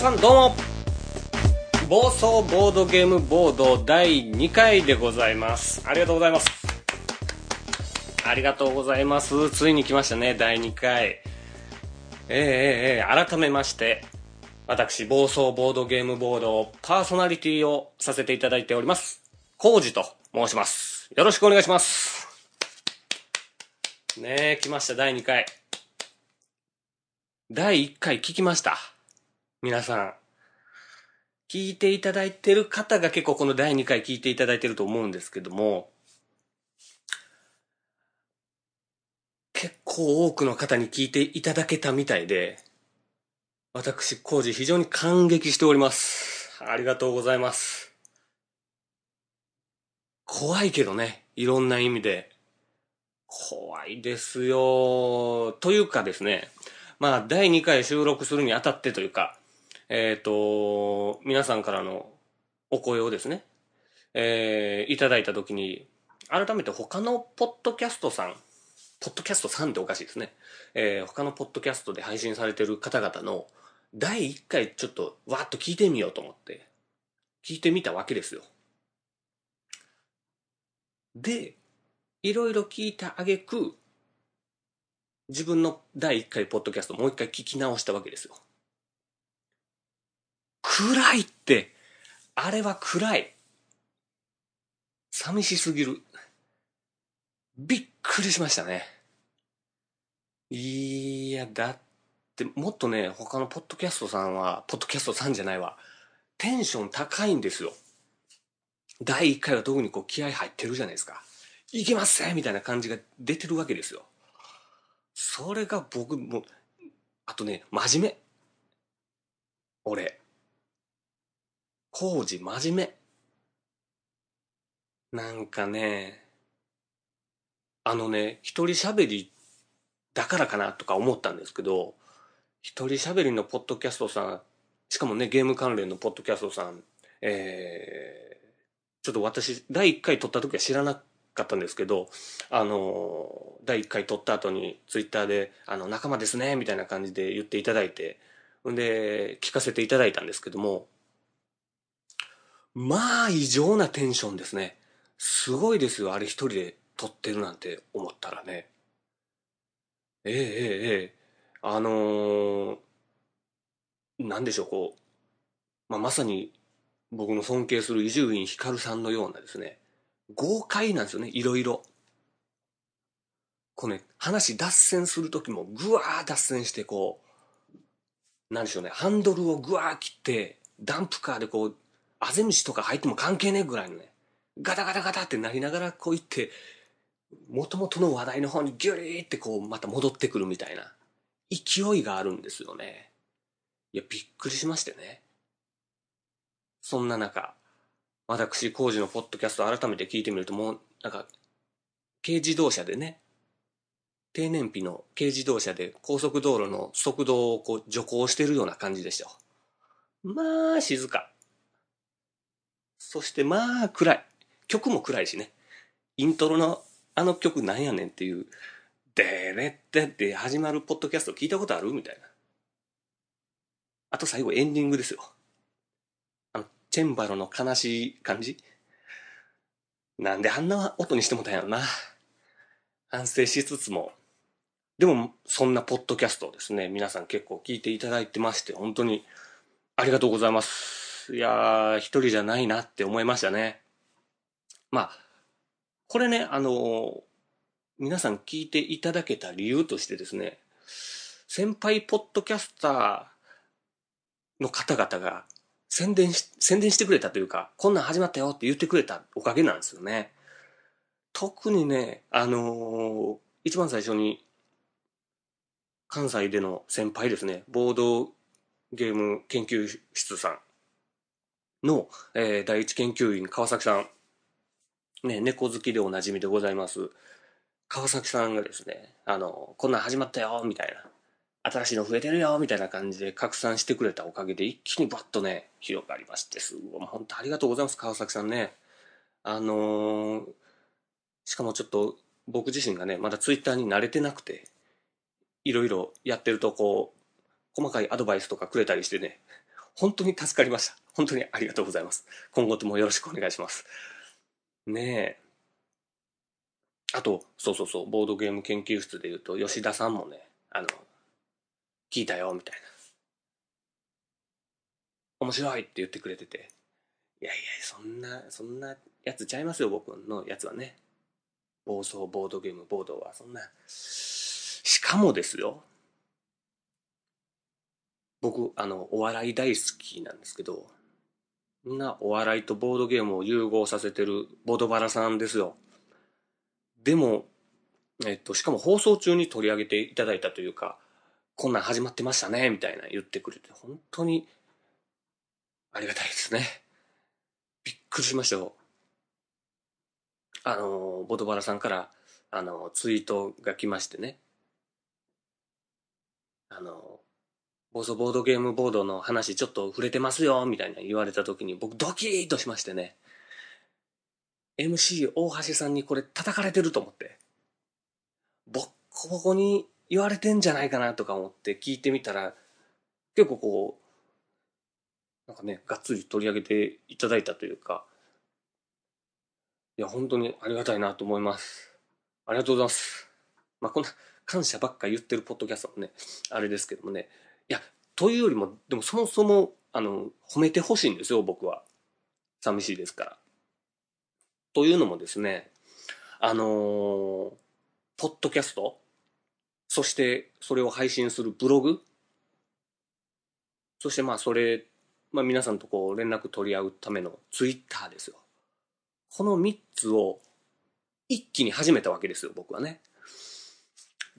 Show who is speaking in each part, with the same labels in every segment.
Speaker 1: さんどうも。暴走ボードゲームボード第2回でございます。ありがとうございます。ありがとうございます。ついに来ましたね。第2回。えー、えー、えー、改めまして私暴走ボードゲームボードパーソナリティをさせていただいております。コウジと申します。よろしくお願いします。ねえ来ました。第2回。第1回聞きました。皆さん。聞いていただいてる方が結構この第2回聞いていただいてると思うんですけども、結構多くの方に聞いていただけたみたいで、私、コージ非常に感激しております。ありがとうございます。怖いけどね、いろんな意味で。怖いですよ。というかですね、まあ、第2回収録するにあたってというか、えっ、ー、と、皆さんからのお声をですね、えー、いただいたときに、改めて他のポッドキャストさん、ポッドキャストさんっておかしいですね。えー、他のポッドキャストで配信されてる方々の第1回ちょっとわーっと聞いてみようと思って、聞いてみたわけですよ。で、いろいろ聞いたあげく、自分の第1回ポッドキャストもう一回聞き直したわけですよ。暗いって、あれは暗い。寂しすぎる。びっくりしましたね。いや、だって、もっとね、他のポッドキャストさんは、ポッドキャストさんじゃないわ。テンション高いんですよ。第1回は特にこう気合入ってるじゃないですか。いけますみたいな感じが出てるわけですよ。それが僕も、あとね、真面目。俺。工事真面目。なんかね、あのね、一人喋りだからかなとか思ったんですけど、一人喋りのポッドキャストさん、しかもね、ゲーム関連のポッドキャストさん、えー、ちょっと私、第1回撮った時は知らなかったんですけど、あの、第1回撮った後にツイッターで、あの、仲間ですね、みたいな感じで言っていただいて、んで、聞かせていただいたんですけども、まあ異常なテンションですね。すごいですよ、あれ一人で撮ってるなんて思ったらね。ええええええ。あのー、なんでしょう、こう、まあ、まさに僕の尊敬する伊集院光さんのようなですね、豪快なんですよね、いろいろ。こうね、話脱線するときもぐわー脱線してこう、なんでしょうね、ハンドルをぐわー切って、ダンプカーでこう、あぜ道とか入っても関係ねえぐらいのね、ガタガタガタってなりながらこう言って、もともとの話題の方にギュリーってこうまた戻ってくるみたいな勢いがあるんですよね。いや、びっくりしましてね。そんな中、私、工事のポッドキャスト改めて聞いてみるともう、なんか、軽自動車でね、低燃費の軽自動車で高速道路の速度をこう徐行してるような感じでしたよ。まあ、静か。そしてまあ暗い。曲も暗いしね。イントロのあの曲なんやねんっていう、でれってって始まるポッドキャスト聞いたことあるみたいな。あと最後エンディングですよ。あの、チェンバロの悲しい感じ。なんであんな音にしてもたんやろな。反省しつつも。でも、そんなポッドキャストをですね、皆さん結構聞いていただいてまして、本当にありがとうございます。いやー、一人じゃないなって思いましたね。まあ、これね、あのー、皆さん聞いていただけた理由としてですね、先輩ポッドキャスターの方々が宣伝し、宣伝してくれたというか、こんなん始まったよって言ってくれたおかげなんですよね。特にね、あのー、一番最初に、関西での先輩ですね、ボードゲーム研究室さんの、えー、第一研究員川崎さん、ね、猫好きでおなじみでございます。川崎さんがですね、あの、こんなん始まったよ、みたいな。新しいの増えてるよ、みたいな感じで拡散してくれたおかげで一気にバッとね、広がりまして、すごい、本当ありがとうございます、川崎さんね。あのー、しかもちょっと僕自身がね、まだツイッターに慣れてなくて、いろいろやってるとこう、細かいアドバイスとかくれたりしてね、本当に助かりました。本当にありがとうございます。今後ともよろしくお願いします。ねえ。あと、そうそうそう、ボードゲーム研究室で言うと、吉田さんもね、あの、聞いたよ、みたいな。面白いって言ってくれてて。いやいや、そんな、そんなやつちゃいますよ、僕のやつはね。暴走ボードゲーム、ボードは、そんな。しかもですよ。僕、あの、お笑い大好きなんですけど、みんなお笑いとボードゲームを融合させてるボドバラさんですよ。でも、えっと、しかも放送中に取り上げていただいたというか、こんなん始まってましたね、みたいな言ってくれて、本当にありがたいですね。びっくりしましたよ。あの、ボドバラさんから、あの、ツイートが来ましてね。あの、ボソボードゲームボードの話ちょっと触れてますよ、みたいな言われた時に僕ドキーとしましてね。MC 大橋さんにこれ叩かれてると思って。ボッコボコに言われてんじゃないかなとか思って聞いてみたら、結構こう、なんかね、がっつり取り上げていただいたというか、いや、本当にありがたいなと思います。ありがとうございます。まあ、こんな感謝ばっか言ってるポッドキャストもね、あれですけどもね。や、というよりも、でもそもそも、あの、褒めてほしいんですよ、僕は。寂しいですから。というのもですね、あのー、ポッドキャスト、そしてそれを配信するブログ、そしてまあそれ、まあ皆さんとこう連絡取り合うためのツイッターですよ。この3つを一気に始めたわけですよ、僕はね。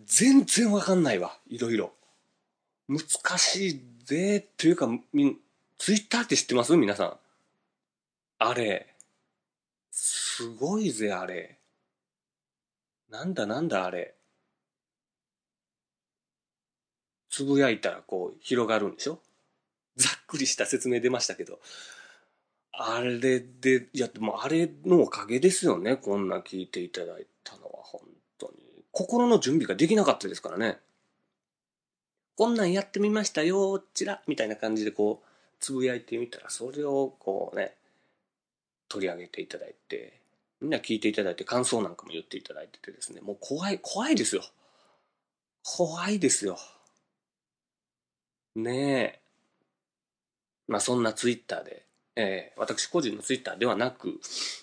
Speaker 1: 全然わかんないわ、いろいろ。難しいぜ、というか、みツイッターって知ってます？皆さん。あれ、すごいぜ、あれ。なんだなんだあれ。つぶやいたらこう広がるんでしょ？ざっくりした説明出ましたけど。あれで、いや、でもあれのおかげですよね。こんな聞いていただいたのは、本当に。心の準備ができなかったですからね。こんなんやってみましたよ、ちら、みたいな感じでこう、つぶやいてみたら、それをこうね、取り上げていただいて、みんな聞いていただいて感想なんかも言っていただいててですね、もう怖い、怖いですよ。怖いですよ。ねえ。まあそんなツイッターで、えー、私個人のツイッターではなく、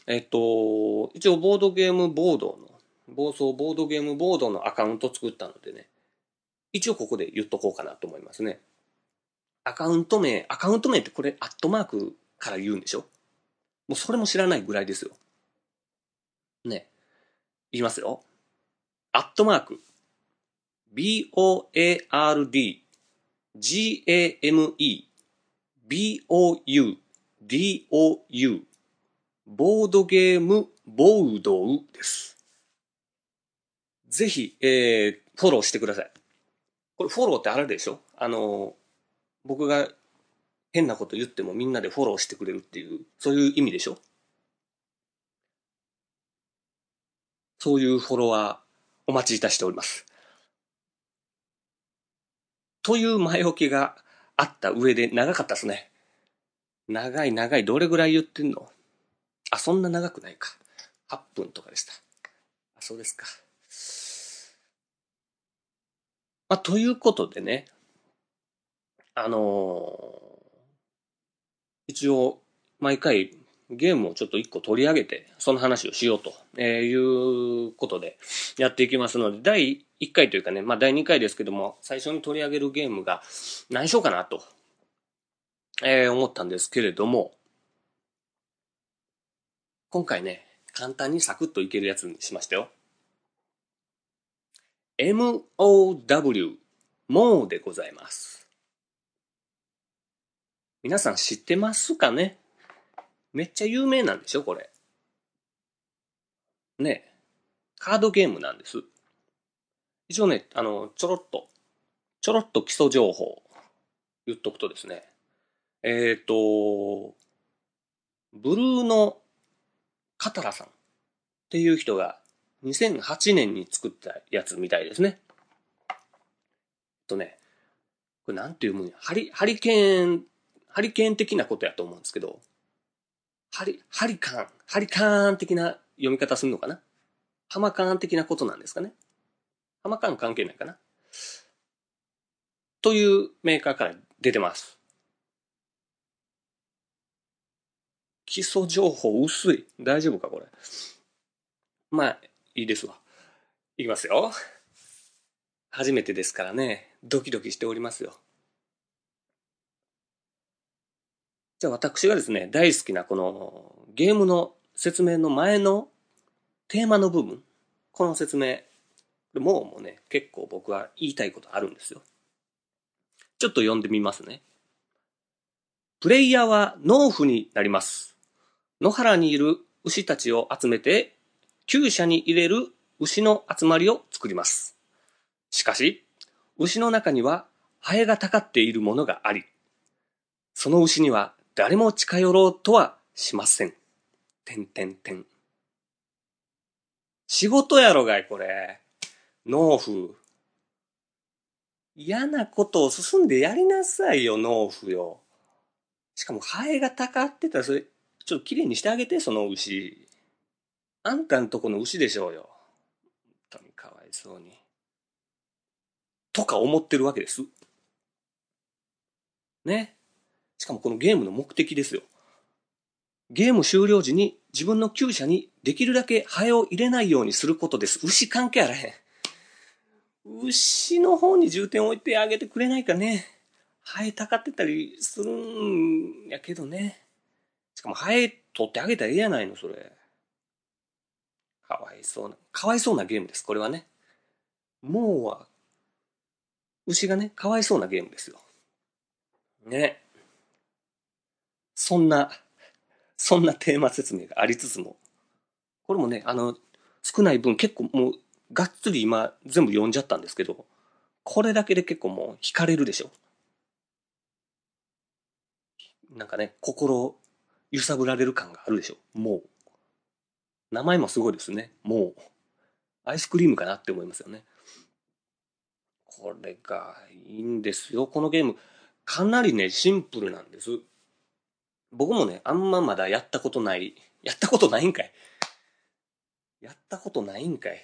Speaker 1: えっ、と、一応ボードゲームボードの、暴走ボードゲームボードのアカウント作ったのでね、一応ここで言っとこうかなと思いますね。アカウント名、アカウント名ってこれアットマークから言うんでしょ？もうそれも知らないぐらいですよ。ね。言いますよ。アットマーク、b-o-a-r-d, g-a-m-e, b-o-u, d-o-u, ボードゲームボードウです。ぜひ、えー、フォローしてください。これフォローってあるでしょ？あの、僕が変なこと言ってもみんなでフォローしてくれるっていう、そういう意味でしょ？そういうフォロワーお待ちいたしております。という前置きがあった上で長かったですね。長い長い、どれぐらい言ってんの？あ、そんな長くないか。8分とかでした。あ、そうですか。まあ、ということでね、あのー、一応、毎回ゲームをちょっと一個取り上げて、その話をしようとえーいうことでやっていきますので、第1回というかね、まあ第2回ですけども、最初に取り上げるゲームが何しようかなと、えー、思ったんですけれども、今回ね、簡単にサクッといけるやつにしましたよ。MOW、もうでございます。皆さん知ってますかね？めっちゃ有名なんでしょ？これ。ねカードゲームなんです。一応ね、あの、ちょろっと、ちょろっと基礎情報言っとくとですね。えっ、ー、と、ブルーのカタラさんっていう人が2008年に作ったやつみたいですね。とね、これなんていうもんや。ハリ、ハリケーンハリケーン的なことやと思うんですけど、ハリ、ハリカーン、ハリカーン的な読み方するのかな？ハマカーン的なことなんですかね？ハマカーン関係ないかな？というメーカーから出てます。基礎情報薄い。大丈夫かこれ？まあ、いいですわ。いきますよ。初めてですからね、ドキドキしておりますよ。じゃあ私がですね、大好きなこのゲームの説明の前のテーマの部分、この説明、もうもうね、結構僕は言いたいことあるんですよ。ちょっと読んでみますね。プレイヤーは農夫になります。野原にいる牛たちを集めて、厩舎に入れる牛の集まりを作ります。しかし、牛の中にはハエがたかっているものがあり、その牛には誰も近寄ろうとはしません。てんてんてん。仕事やろがい、これ。農夫。嫌なことを進んでやりなさいよ、農夫よ。しかも、ハエがたかってたら、それ、ちょっと綺麗にしてあげて、その牛。あんたんとこの牛でしょうよ。本当にかわいそうに。とか思ってるわけです。ね。しかもこのゲームの目的ですよ。ゲーム終了時に自分の厩舎にできるだけハエを入れないようにすることです。牛関係あらへん。牛の方に重点を置いてあげてくれないかね。ハエたかってたりするんやけどね。しかもハエ取ってあげたらええやないの、それ。かわいそうな、かわいそうなゲームです、これはね。もうは、牛がね、かわいそうなゲームですよ。ね。そんな、そんなテーマ説明がありつつも、これもね、あの、少ない分結構もう、がっつり今全部読んじゃったんですけど、これだけで結構もう惹かれるでしょ。なんかね、心揺さぶられる感があるでしょ。もう。名前もすごいですね。もう。アイスクリームかなって思いますよね。これがいいんですよ。このゲーム。かなりね、シンプルなんです。僕もね、あんままだやったことない、やったことないんかい。やったことないんかい。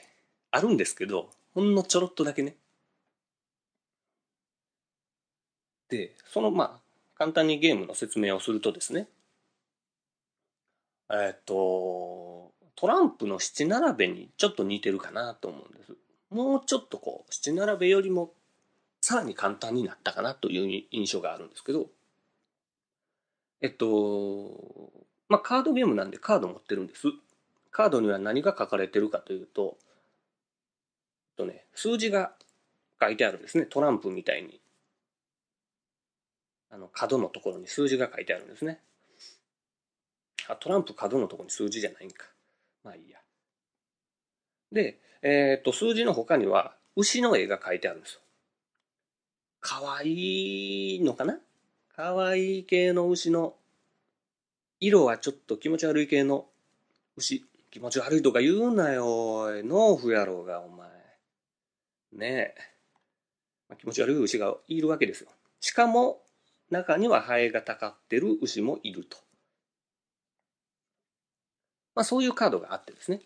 Speaker 1: あるんですけど、ほんのちょろっとだけね。で、そのまあ、簡単にゲームの説明をするとですね、えっ、と、トランプの七並べにちょっと似てるかなと思うんです。もうちょっとこう、七並べよりもさらに簡単になったかなという印象があるんですけど、えっと、まあ、カードゲームなんでカード持ってるんです。カードには何が書かれてるかというと、えっとね、数字が書いてあるんですね。トランプみたいに。あの、角のところに数字が書いてあるんですね。あ、トランプ角のところに数字じゃないんか。まあいいや。で、えー、っと、数字の他には、牛の絵が書いてあるんですよ。かわいいのかな？かわいい系の牛の、色はちょっと気持ち悪い系の牛。気持ち悪いとか言うなよ、農夫やろうが、お前。ねえ。ま、気持ち悪い牛がいるわけですよ。しかも、中にはハエがたかってる牛もいると。まあそういうカードがあってですね。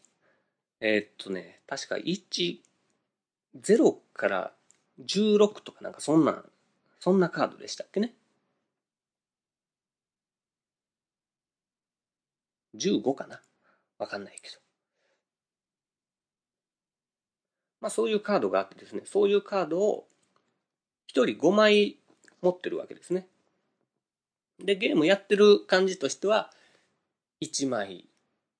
Speaker 1: えー、っとね、確か1、0から16とかなんかそんな、そんなカードでしたっけね。15かなわかんないけど。まあそういうカードがあってですね、そういうカードを1人5枚持ってるわけですね。で、ゲームやってる感じとしては、1枚、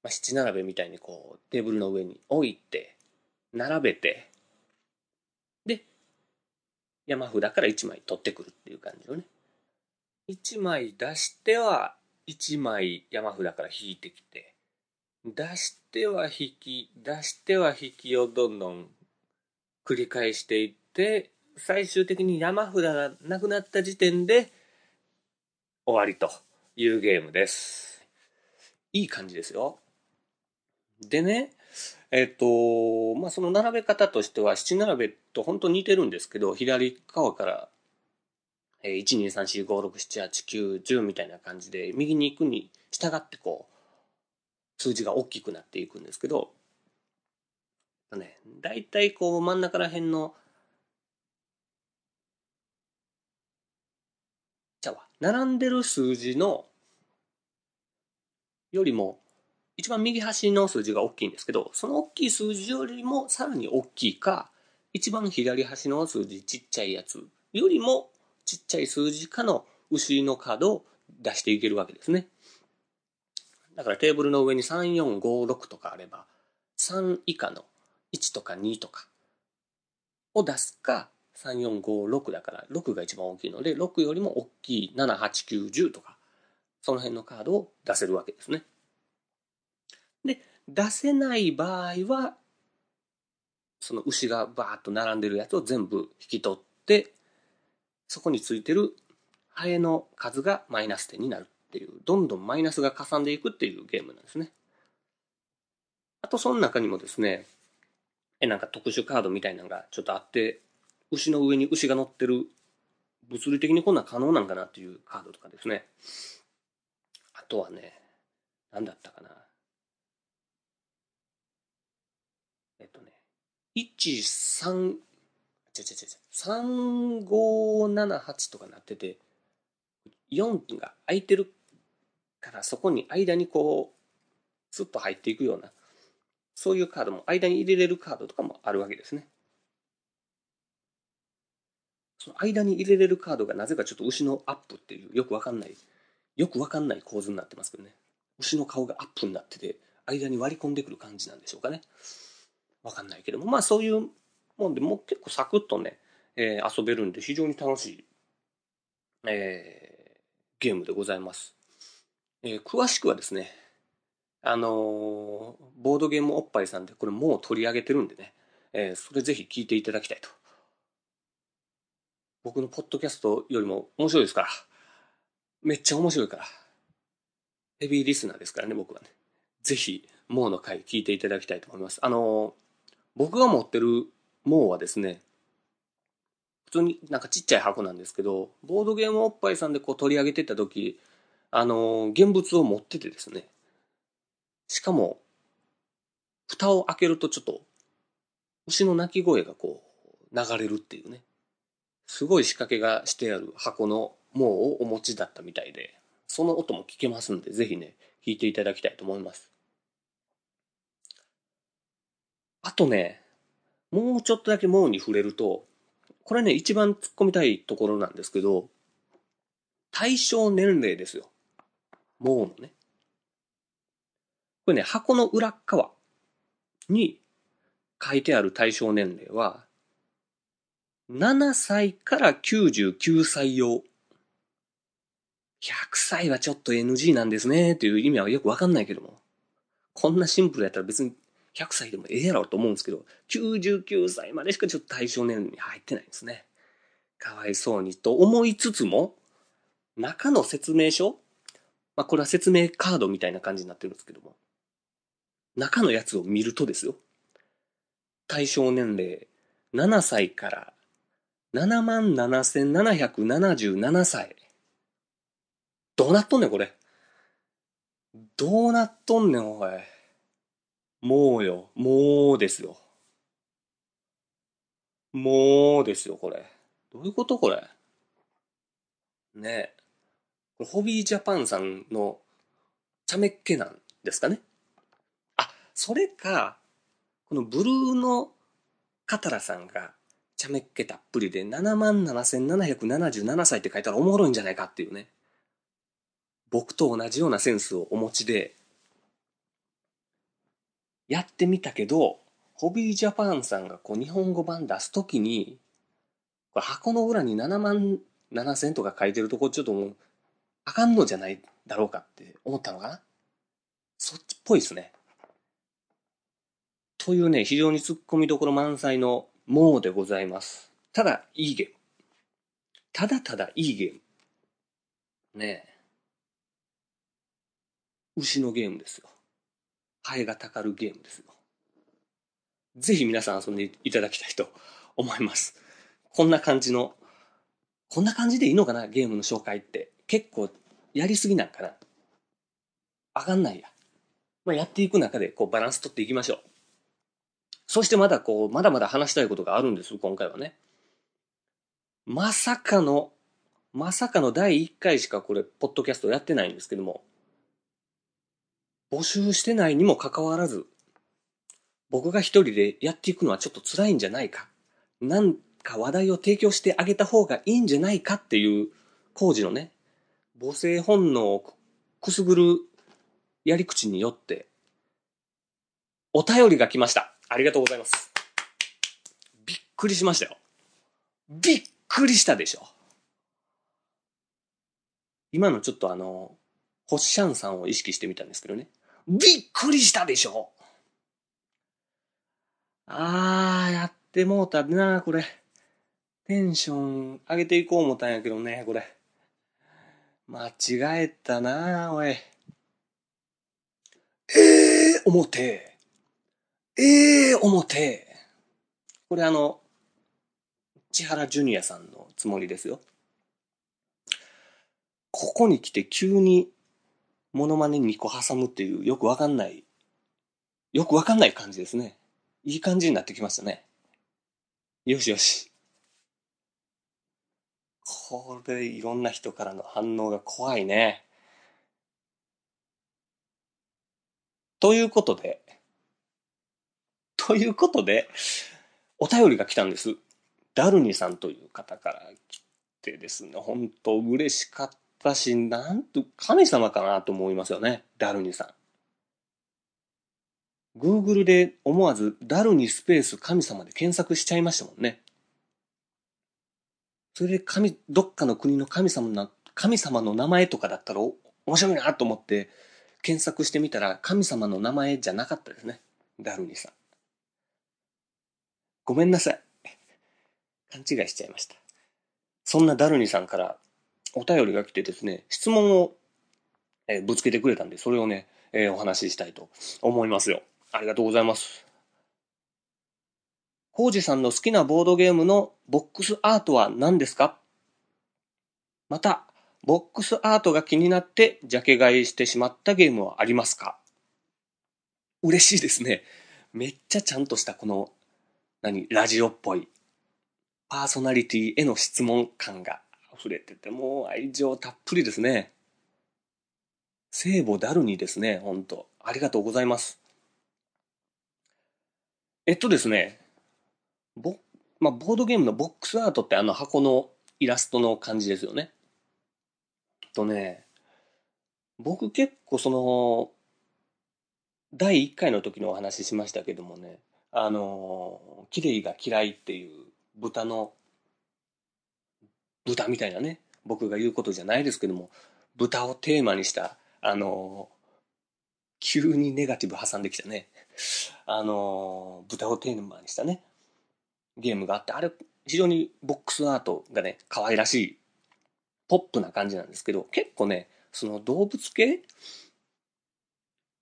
Speaker 1: まあ、七並べみたいにこうテーブルの上に置いて、並べて、で、山札から1枚取ってくるっていう感じをね。1枚出しては1枚山札から引いてきて、出しては引き、出しては引きをどんどん繰り返していって、最終的に山札がなくなった時点で終わりというゲームです。いい感じですよ。でね、えっと、まあ、その並べ方としては、七並べと本当似てるんですけど、左側からえー、1,2,3,4,5,6,7,8,9,10みたいな感じで、右に行くに従ってこう、数字が大きくなっていくんですけど、ね、大体こう真ん中ら辺の、じゃあ、並んでる数字の、よりも、一番右端の数字が大きいんですけど、その大きい数字よりもさらに大きいか、一番左端の数字ちっちゃいやつよりもちっちゃい数字かの後ろのカードを出していけるわけですね。だからテーブルの上に3、4、5、6とかあれば、3以下の1とか2とかを出すか、3、4、5、6だから、6が一番大きいので、6よりも大きい7、8、9、10とか、その辺のカードを出せるわけですね。で、出せない場合は、その牛がバーッと並んでるやつを全部引き取って、そこについてるハエの数がマイナス点になるっていう、どんどんマイナスがかさんでいくっていうゲームなんですね。あと、その中にもですね、え、なんか特殊カードみたいなのがちょっとあって、牛の上に牛が乗ってる、物理的にこんなん可能なんかなっていうカードとかですね。あとはね、何だったかな。えっとね、1、3、ちゃちゃちゃちゃ、3578とかなってて、4が空いてるからそこに間にこう、スッと入っていくような、そういうカードも、間に入れれるカードとかもあるわけですね。その間に入れれるカードがなぜかちょっと牛のアップっていうよくわかんない、よくわかんない構図になってますけどね。牛の顔がアップになってて、間に割り込んでくる感じなんでしょうかね。わかんないけども、まあそういうもんで、もう結構サクッとね、えー、遊べるんで非常に楽しい、えー、ゲームでございます。えー、詳しくはですね、あの、ボードゲームおっぱいさんでこれもう取り上げてるんでね、え、それぜひ聞いていただきたいと。僕のポッドキャストよりも面白いですから。めっちゃ面白いから。ヘビーリスナーですからね、僕はね。ぜひ、もうの回聞いていただきたいと思います。あのー、僕が持ってるもうはですね、普通になんかちっちゃい箱なんですけど、ボードゲームおっぱいさんでこう取り上げてた時、あのー、現物を持っててですね、しかも、蓋を開けるとちょっと、牛の鳴き声がこう、流れるっていうね、すごい仕掛けがしてある箱の毛をお持ちだったみたいで、その音も聞けますんで、ぜひね、聞いていただきたいと思います。あとね、もうちょっとだけ毛に触れると、これね、一番突っ込みたいところなんですけど、対象年齢ですよ。毛のね。これね、箱の裏側に書いてある対象年齢は、7歳から99歳用。100歳はちょっと NG なんですねっていう意味はよくわかんないけども。こんなシンプルやったら別に100歳でもええやろと思うんですけど、99歳までしかちょっと対象年齢に入ってないんですね。かわいそうにと思いつつも、中の説明書まあこれは説明カードみたいな感じになってるんですけども、中のやつを見るとですよ。対象年齢7歳から77,777歳。どうなっとんねん、これ。どうなっとんねん、おい。もうよ、もうですよ。もうですよ、これ。どういうことこれ？ねえ。ホビージャパンさんの茶目っ気なんですかね？あ、それか、このブルーのカタラさんが茶目っ気たっぷりで77,777歳って書いたらおもろいんじゃないかっていうね。僕と同じようなセンスをお持ちで、やってみたけど、ホビージャパンさんがこう日本語版出すときに、これ箱の裏に7万7千とか書いてるとこちょっともう、あかんのじゃないだろうかって思ったのかなそっちっぽいですね。というね、非常に突っ込みどころ満載のもうでございます。ただ、いいゲーム。ただただいいゲーム。ねえ。牛のゲームですよ。ハエがたかるゲームですよ。ぜひ皆さん遊んでいただきたいと思います。こんな感じのこんな感じでいいのかなゲームの紹介って。結構やりすぎなんかなあかんないや。まあ、やっていく中でこうバランス取っていきましょう。そしてまだこう、まだまだ話したいことがあるんです、今回はね。まさかの、まさかの第1回しかこれ、ポッドキャストやってないんですけども、募集してないにもかかわらず、僕が一人でやっていくのはちょっと辛いんじゃないか。なんか話題を提供してあげた方がいいんじゃないかっていう工事のね、母性本能をくすぐるやり口によって、お便りが来ました。ありがとうございます。びっくりしましたよ。びっくりしたでしょ。今のちょっとあの、ホッシャンさんを意識してみたんですけどね。びっくりしたでしょ。あー、やってもうたな、これ。テンション上げていこう思ったんやけどね、これ。間違えたな、おい。ええー、思て。ええー、思て。これあの、千原ジュニアさんのつもりですよ。ここに来て急にモノマネ2個挟むっていうよくわかんない、よくわかんない感じですね。いい感じになってきましたね。よしよし。これいろんな人からの反応が怖いね。ということで、ということで、お便りが来たんです。ダルニさんという方から来てですね、本当嬉しかったし、なんと神様かなと思いますよね、ダルニさん。Google で思わずダルニスペース神様で検索しちゃいましたもんね。それで神、どっかの国の神様の、神様の名前とかだったら面白いなと思って検索してみたら神様の名前じゃなかったですね。ダルニさん。ごめんなさい。勘違いしちゃいました。そんなダルニさんからお便りが来てですね、質問を、えー、ぶつけてくれたんで、それをね、えー、お話ししたいと思いますよ。ありがとうございます。コウジさんの好きなボードゲームのボックスアートは何ですか？また、ボックスアートが気になってジャケ買いしてしまったゲームはありますか？嬉しいですね。めっちゃちゃんとしたこの何、ラジオっぽい、パーソナリティへの質問感が溢れてて、もう愛情たっぷりですね。聖母ダルニですね、ほんと。ありがとうございます。えっとですね、ボ,、まあ、ボードゲームのボックスアートってあの箱のイラストの感じですよね。とね、僕結構その、第1回の時のお話ししましたけどもね、あの、綺麗が嫌いっていう豚の、豚みたいなね、僕が言うことじゃないですけども、豚をテーマにした、あの、急にネガティブ挟んできたね、あの、豚をテーマにしたね、ゲームがあって、あれ、非常にボックスアートがね、可愛らしい、ポップな感じなんですけど、結構ね、その動物系？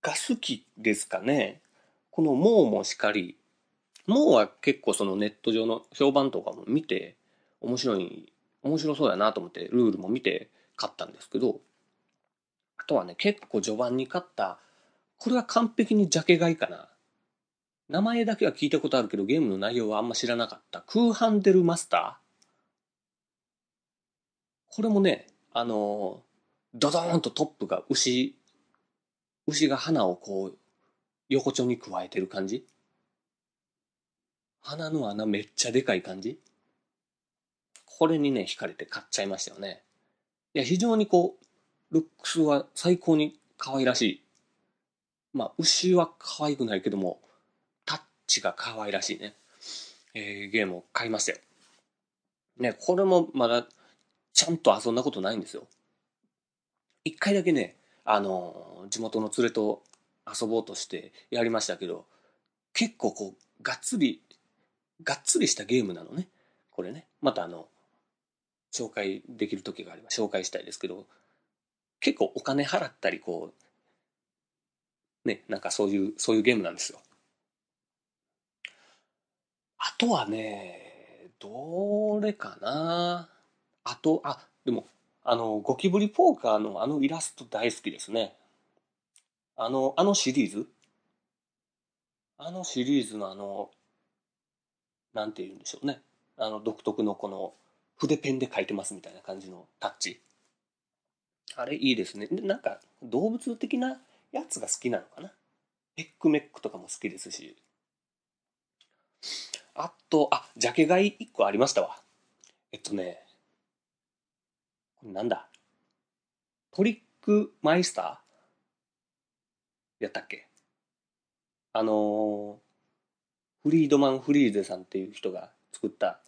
Speaker 1: が好きですかね。このモーもしかり、モーは結構そのネット上の評判とかも見て、面白い、面白そうやなと思ってルールも見て買ったんですけど、あとはね、結構序盤に買った、これは完璧にジャケ買いかな。名前だけは聞いたことあるけど、ゲームの内容はあんま知らなかった。クーハンデルマスターこれもね、あの、ドドーンとトップが牛、牛が花をこう、横丁に加えてる感じ鼻の穴めっちゃでかい感じこれにね、惹かれて買っちゃいましたよね。いや、非常にこう、ルックスは最高に可愛らしい。まあ、牛は可愛くないけども、タッチが可愛らしいね。えー、ゲームを買いましたよ。ね、これもまだ、ちゃんと遊んだことないんですよ。一回だけね、あのー、地元の連れと遊ぼうとしてやりましたけど、結構こう、がっつり、がっつりしたゲームなのね。これね。またあの、紹介できる時があれば紹介したいですけど、結構お金払ったり、こう、ね、なんかそういう、そういうゲームなんですよ。あとはね、どれかなあと、あ、でも、あの、ゴキブリポーカーのあのイラスト大好きですね。あの、あのシリーズ？あのシリーズのあの、なんて言うんでしょうね。あの、独特のこの、筆ペンで書いてますみたいな感じのタッチ。あれいいですね。で、なんか、動物的なやつが好きなのかな。ペックメックとかも好きですし。あと、あ、ジャケ買い1個ありましたわ。えっとね、これなんだ？トリックマイスター？やったっけ？あのフリードマン・フリーゼさんっていう人が作った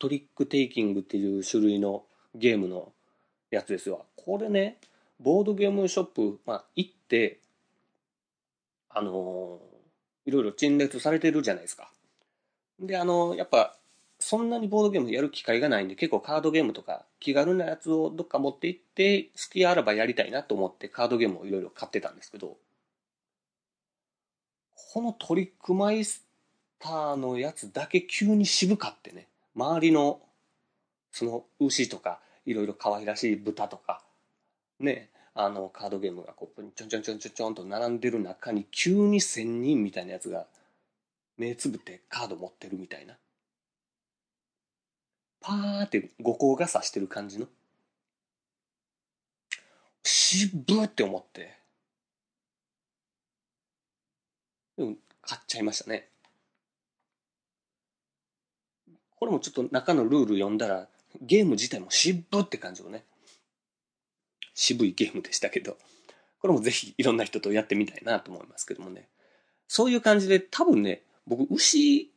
Speaker 1: トリックテイキングっていう種類のゲームのやつですよ。これね、ボードゲームショップ、まあ、行って、あのいろいろ陳列されてるじゃないですか。で、あのやっぱ、そんなにボードゲームやる機会がないんで、結構カードゲームとか気軽なやつをどっか持って行って、好きあらばやりたいなと思ってカードゲームをいろいろ買ってたんですけど、このトリックマイスターのやつだけ急に渋かってね、周りの、その牛とか、いろいろ可愛らしい豚とか、ね、あのカードゲームがこうちょんちょんちょんちょんちょんと並んでる中に急に仙人みたいなやつが目つぶってカード持ってるみたいな。パーって五光がさしてる感じの。渋って思って。うん、買っちゃいましたね。これもちょっと中のルール読んだら、ゲーム自体も渋って感じのね。渋いゲームでしたけど、これもぜひいろんな人とやってみたいなと思いますけどもね。そういう感じで多分ね、僕、牛、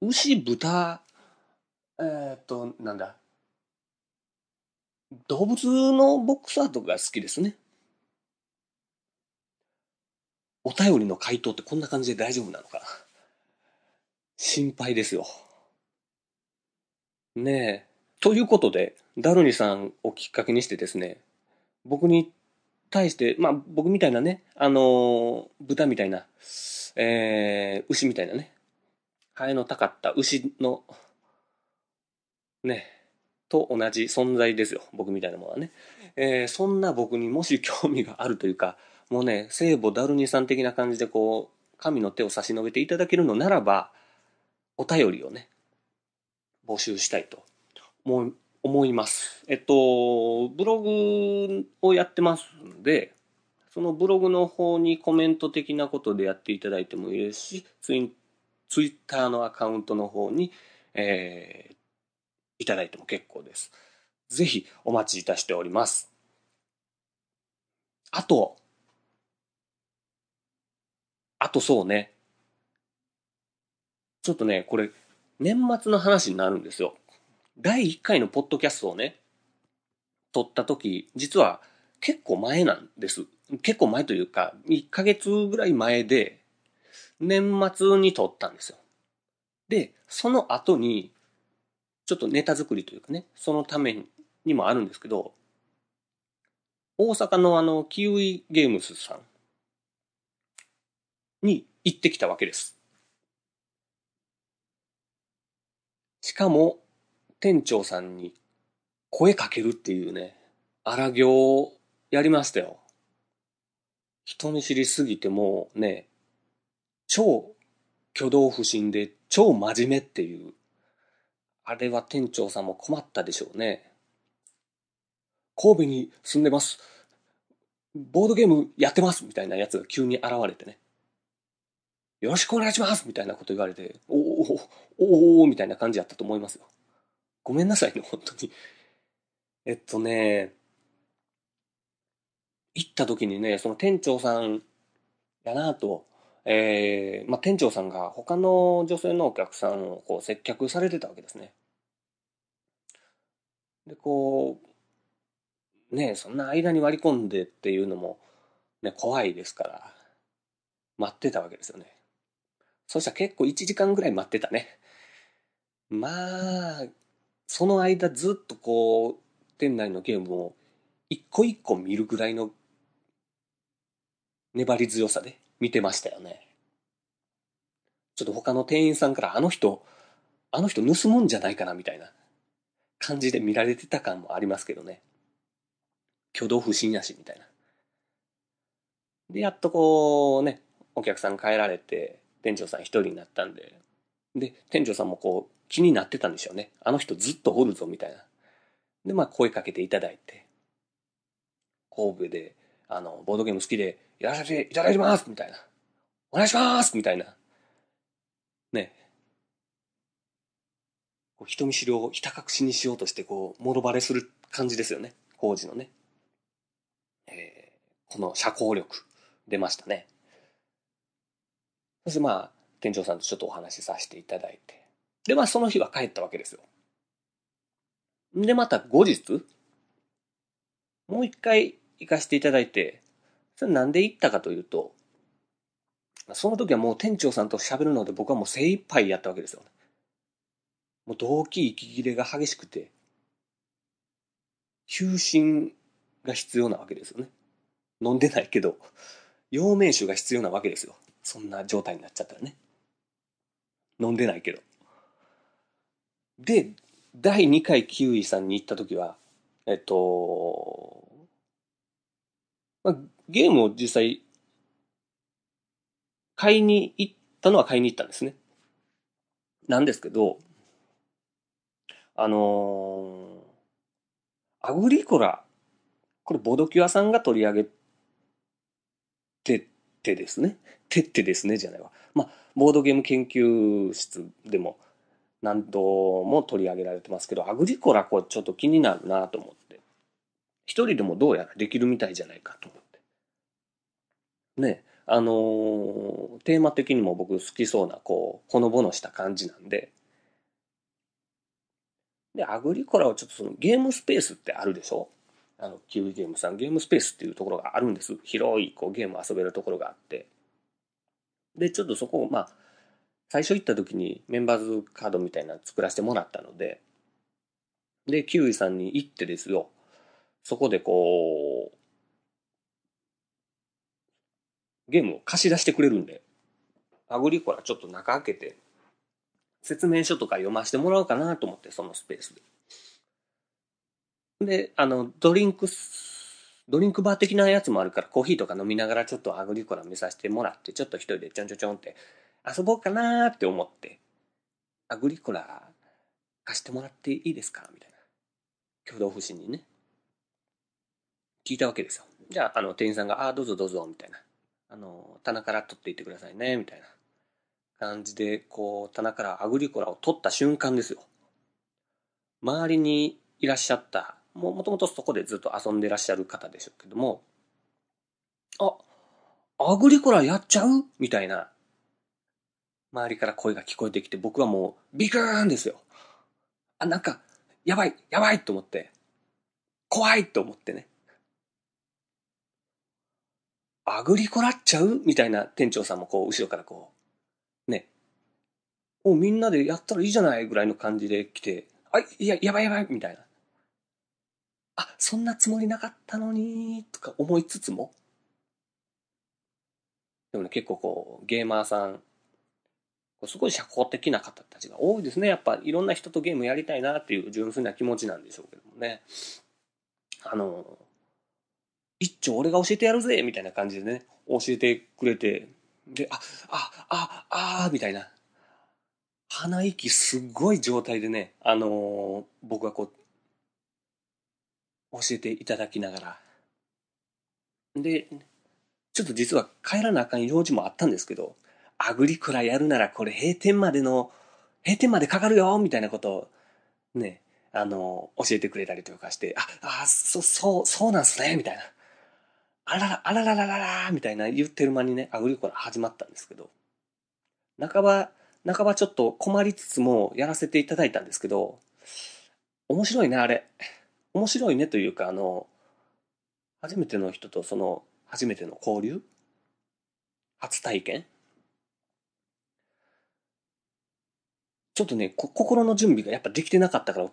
Speaker 1: 牛、豚、えー、っと、なんだ。動物のボックスアートが好きですね。お便りの回答ってこんな感じで大丈夫なのか心配ですよ。ねえ。ということで、ダルニさんをきっかけにしてですね、僕に対して、まあ僕みたいなね、あのー、豚みたいな、えー、牛みたいなね、ハエのたかった牛の、ね、と同じ存在ですよ。僕みたいなものはね。えー、そんな僕にもし興味があるというか、もうね、聖母ダルニさん的な感じでこう、神の手を差し伸べていただけるのならば、お便りをね、募集したいと思思います。えっと、ブログをやってますんで、そのブログの方にコメント的なことでやっていただいてもいいですし、ツイツイッターのアカウントの方に、えー、いただいても結構です。ぜひお待ちいたしております。あと、あとそうね。ちょっとね、これ、年末の話になるんですよ。第1回のポッドキャストをね、撮った時、実は結構前なんです。結構前というか、1ヶ月ぐらい前で、年末に撮ったんですよ。で、その後に、ちょっとネタ作りというかね、そのためにもあるんですけど、大阪のあの、キウイゲームスさんに行ってきたわけです。しかも、店長さんに声かけるっていうね、荒行をやりましたよ。人見知りすぎてもうね、超挙動不審で超真面目っていう、あれは店長さんも困ったでしょうね。神戸に住んでます。ボードゲームやってますみたいなやつが急に現れてね。よろしくお願いしますみたいなこと言われて、おおおおみたいな感じやったと思いますよ。ごめんなさいね、本当に。えっとね、行った時にね、その店長さんやなと、えー、まあ、店長さんが他の女性のお客さんをこう接客されてたわけですね。で、こう、ねそんな間に割り込んでっていうのも、ね、怖いですから、待ってたわけですよね。そしたら結構1時間ぐらい待ってたね。まあ、その間ずっとこう、店内のゲームを一個一個見るぐらいの粘り強さで見てましたよね。ちょっと他の店員さんからあの人、あの人盗むんじゃないかなみたいな感じで見られてた感もありますけどね。挙動不審やし、みたいな。で、やっとこうね、お客さん帰られて、店長さん一人になったんで、で、店長さんもこう気になってたんでしょうね。あの人ずっとおるぞ、みたいな。で、まあ声かけていただいて、神戸で、あの、ボードゲーム好きでやらせていただきますみたいな。お願いしますみたいな。ね。こう人見知りをひた隠しにしようとして、こう、もろバレする感じですよね。工事のね。えー、この社交力、出ましたね。そしてまあ、店長さんとちょっとお話しさせていただいて。で、まあその日は帰ったわけですよ。で、また後日、もう一回行かせていただいて、それなんで行ったかというと、その時はもう店長さんと喋るので僕はもう精一杯やったわけですよ。もう動機息切れが激しくて、休診が必要なわけですよね。飲んでないけど、陽明酒が必要なわけですよ。そんな状態になっちゃったらね。飲んでないけど。で、第2回キウイさんに行った時は、えっと、まあ、ゲームを実際、買いに行ったのは買いに行ったんですね。なんですけど、あのー、アグリコラ、これボドキュアさんが取り上げててですね。てってですね、じゃないわ。まあ、ボードゲーム研究室でも何度も取り上げられてますけど、アグリコラこれちょっと気になるなと思って。一人でもどうやらできるみたいじゃないかと思って。ね、あのー、テーマ的にも僕好きそうな、こう、ほのぼのした感じなんで、で、アグリコラはちょっとそのゲームスペースってあるでしょ？あの、キウイゲームさん、ゲームスペースっていうところがあるんです。広い、こう、ゲーム遊べるところがあって。で、ちょっとそこを、まあ、最初行った時にメンバーズカードみたいなの作らせてもらったので、で、キウイさんに行ってですよ、そこでこう、ゲームを貸し出してくれるんで、アグリコラちょっと中開けて、説明書とか読ませてもらおうかなと思って、そのスペースで。で、あの、ドリンクス、ドリンクバー的なやつもあるから、コーヒーとか飲みながらちょっとアグリコラ見させてもらって、ちょっと一人でちょんちょちょんって遊ぼうかなーって思って、アグリコラ貸してもらっていいですかみたいな。挙動不審にね。聞いたわけですよ。じゃあ、あの、店員さんが、ああ、どうぞどうぞ、みたいな。あの、棚から取っていってくださいね、みたいな感じで、こう、棚からアグリコラを取った瞬間ですよ。周りにいらっしゃったもともとそこでずっと遊んでらっしゃる方でしょうけども、あ、アグリコラやっちゃう？みたいな、周りから声が聞こえてきて、僕はもう、ビクーンですよ。あ、なんか、やばい、やばいと思って、怖いと思ってね。アグリコラっちゃう？みたいな店長さんもこう、後ろからこう、ね。おみんなでやったらいいじゃない？ぐらいの感じで来て、あ、いや、やばいやばいみたいな。あ、そんなつもりなかったのに、とか思いつつも、でもね、結構こう、ゲーマーさん、すごい社交的な方たちが多いですね。やっぱいろんな人とゲームやりたいなっていう純粋な気持ちなんでしょうけどもね。あの、一丁俺が教えてやるぜみたいな感じでね、教えてくれて、で、あ、あ、あ、あ、みたいな。鼻息すっごい状態でね、あのー、僕はこう、教えていただきながら。で、ちょっと実は帰らなあかん用事もあったんですけど、アグリコラやるならこれ閉店までの、閉店までかかるよみたいなことを、ね、あの、教えてくれたりとかして、あ、あ、そ、そう、そうなんすねみたいな。あらら、あらららららみたいな言ってる間にね、アグリコラ始まったんですけど、半ば、半ばちょっと困りつつもやらせていただいたんですけど、面白いね、あれ。面白いねというか、あの、初めての人とその、初めての交流？初体験？ちょっとね、心の準備がやっぱできてなかったから、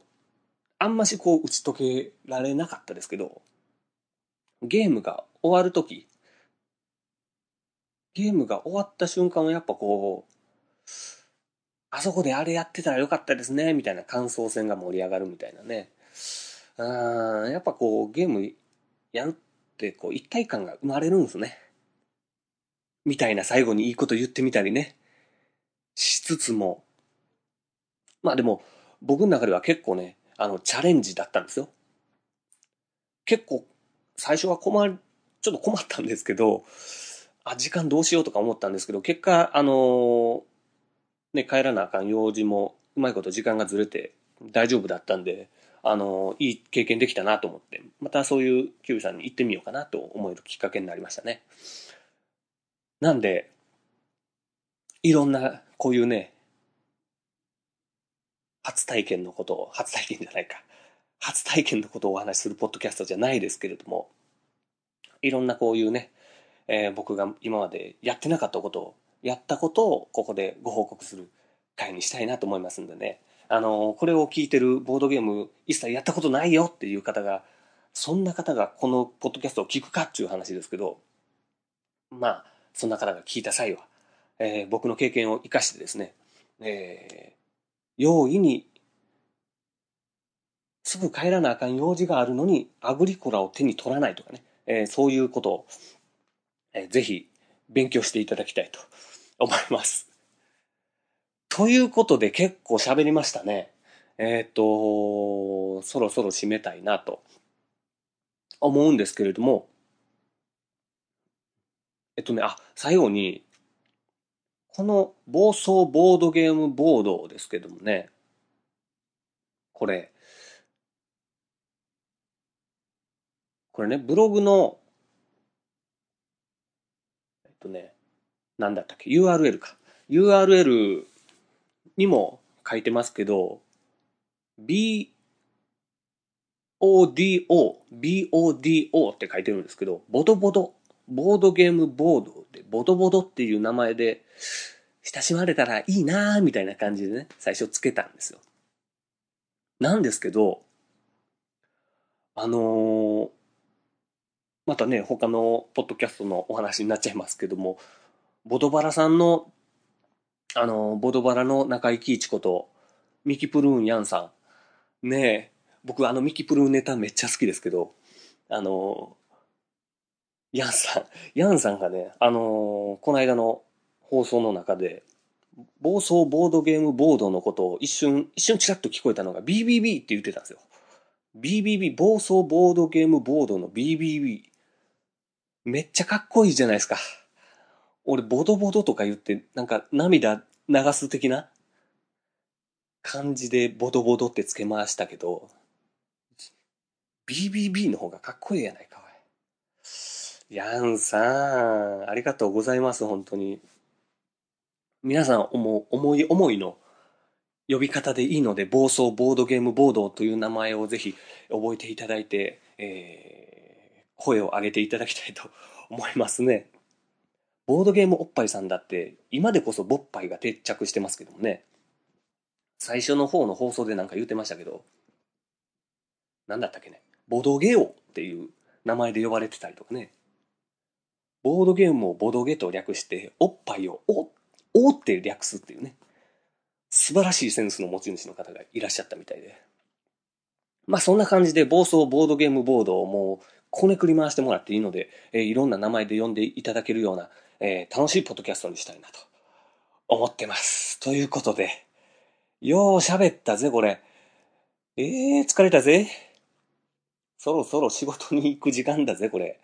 Speaker 1: あんましこう打ち解けられなかったですけど、ゲームが終わるとき、ゲームが終わった瞬間はやっぱこう、あそこであれやってたらよかったですね、みたいな感想戦が盛り上がるみたいなね。うん、やっぱこう、ゲームやるって、こう、一体感が生まれるんですね。みたいな最後にいいこと言ってみたりね。しつつも。まあでも、僕の中では結構ね、あの、チャレンジだったんですよ。結構、最初は困る、ちょっと困ったんですけど、あ、時間どうしようとか思ったんですけど、結果、あのー、ね、帰らなあかん用事も、うまいこと時間がずれて大丈夫だったんで、あの、いい経験できたなと思って、またそういうキュービさんに行ってみようかなと思えるきっかけになりましたね。なんで、いろんな、こういうね、初体験のことを、初体験じゃないか。初体験のことをお話しするポッドキャストじゃないですけれども、いろんなこういうね、えー、僕が今までやってなかったことを、やったことをここでご報告する回にしたいなと思いますんでね。あの、これを聞いてるボードゲーム一切やったことないよっていう方が、そんな方がこのポッドキャストを聞くかっていう話ですけど、まあ、そんな方が聞いた際は、えー、僕の経験を生かしてですね、えー、容易にすぐ帰らなあかん用事があるのに、アグリコラを手に取らないとかね、えー、そういうことを、えー、ぜひ勉強していただきたいと思います。ということで結構喋りましたね。えっ、ー、と、そろそろ締めたいなと思うんですけれども、えっとね、あ、最後に、この暴走ボードゲームボードですけどもね、これ、これね、ブログの、えっとね、なんだったっけ、URL か。URL にも書いてますけど、BODO、BODO って書いてるんですけど、ボドボド、ボードゲームボードで、ボドボドっていう名前で、親しまれたらいいなーみたいな感じでね、最初つけたんですよ。なんですけど、あのー、またね、他のポッドキャストのお話になっちゃいますけども、ボドバラさんの、あの、ボドバラの中井貴一こと、ミキプルーンヤンさん。ねえ、僕あのミキプルーンネタめっちゃ好きですけど、あの、ヤンさん、ヤンさんがね、あのこの間の放送の中で、暴走ボードゲームボードのことを一瞬、一瞬チラッと聞こえたのが BBB って言ってたんですよ。BBB、暴走ボードゲームボードの BBB。めっちゃかっこいいじゃないですか。俺、ボドボドとか言って、なんか涙流す的な感じでボドボドってつけましたけど、BBB の方がかっこいいやないか、おい。ヤンさん、ありがとうございます、本当に。皆さん思思い思いの呼び方でいいので、暴走ボードゲームボードという名前をぜひ覚えていただいて、えー、声を上げていただきたいと思いますね。ボードゲームおっぱいさんだって、今でこそボッパイが定着してますけどもね。最初の方の放送でなんか言ってましたけど、なんだったっけね。ボドゲオっていう名前で呼ばれてたりとかね。ボードゲームをボドゲと略して、おっぱいをお、おって略すっていうね。素晴らしいセンスの持ち主の方がいらっしゃったみたいで。まあそんな感じで暴走ボードゲームボードをもうこねくり回してもらっていいので、えー、いろんな名前で呼んでいただけるような、えー、楽しいポッドキャストにしたいなと思ってます。ということで、よう喋ったぜ、これ。えー、疲れたぜ。そろそろ仕事に行く時間だぜ、これ。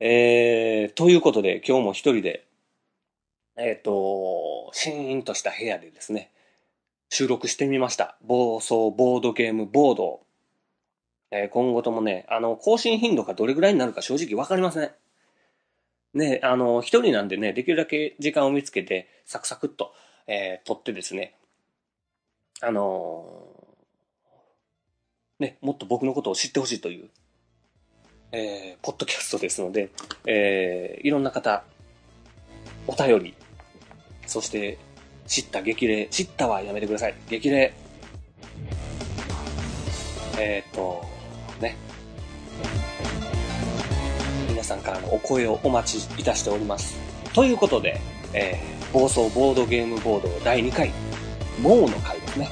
Speaker 1: えー、ということで、今日も一人で、えっ、ー、と、シーンとした部屋でですね、収録してみました。暴走ボードゲームボード。えー、今後ともね、あの、更新頻度がどれぐらいになるか正直わかりません。ね、あの、一人なんでね、できるだけ時間を見つけて、サクサクっと、えー、撮ってですね、あのー、ね、もっと僕のことを知ってほしいという、えー、ポッドキャストですので、えー、いろんな方、お便り、そして知った激励、知ったはやめてください。激励。えっ、と、ね。さんからのお声をお待ちいたしております。ということで、えー、暴走ボードゲームボード第2回、もうの回ですね。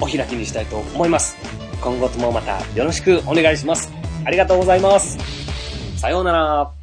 Speaker 1: お開きにしたいと思います。今後ともまたよろしくお願いします。ありがとうございます。さようなら。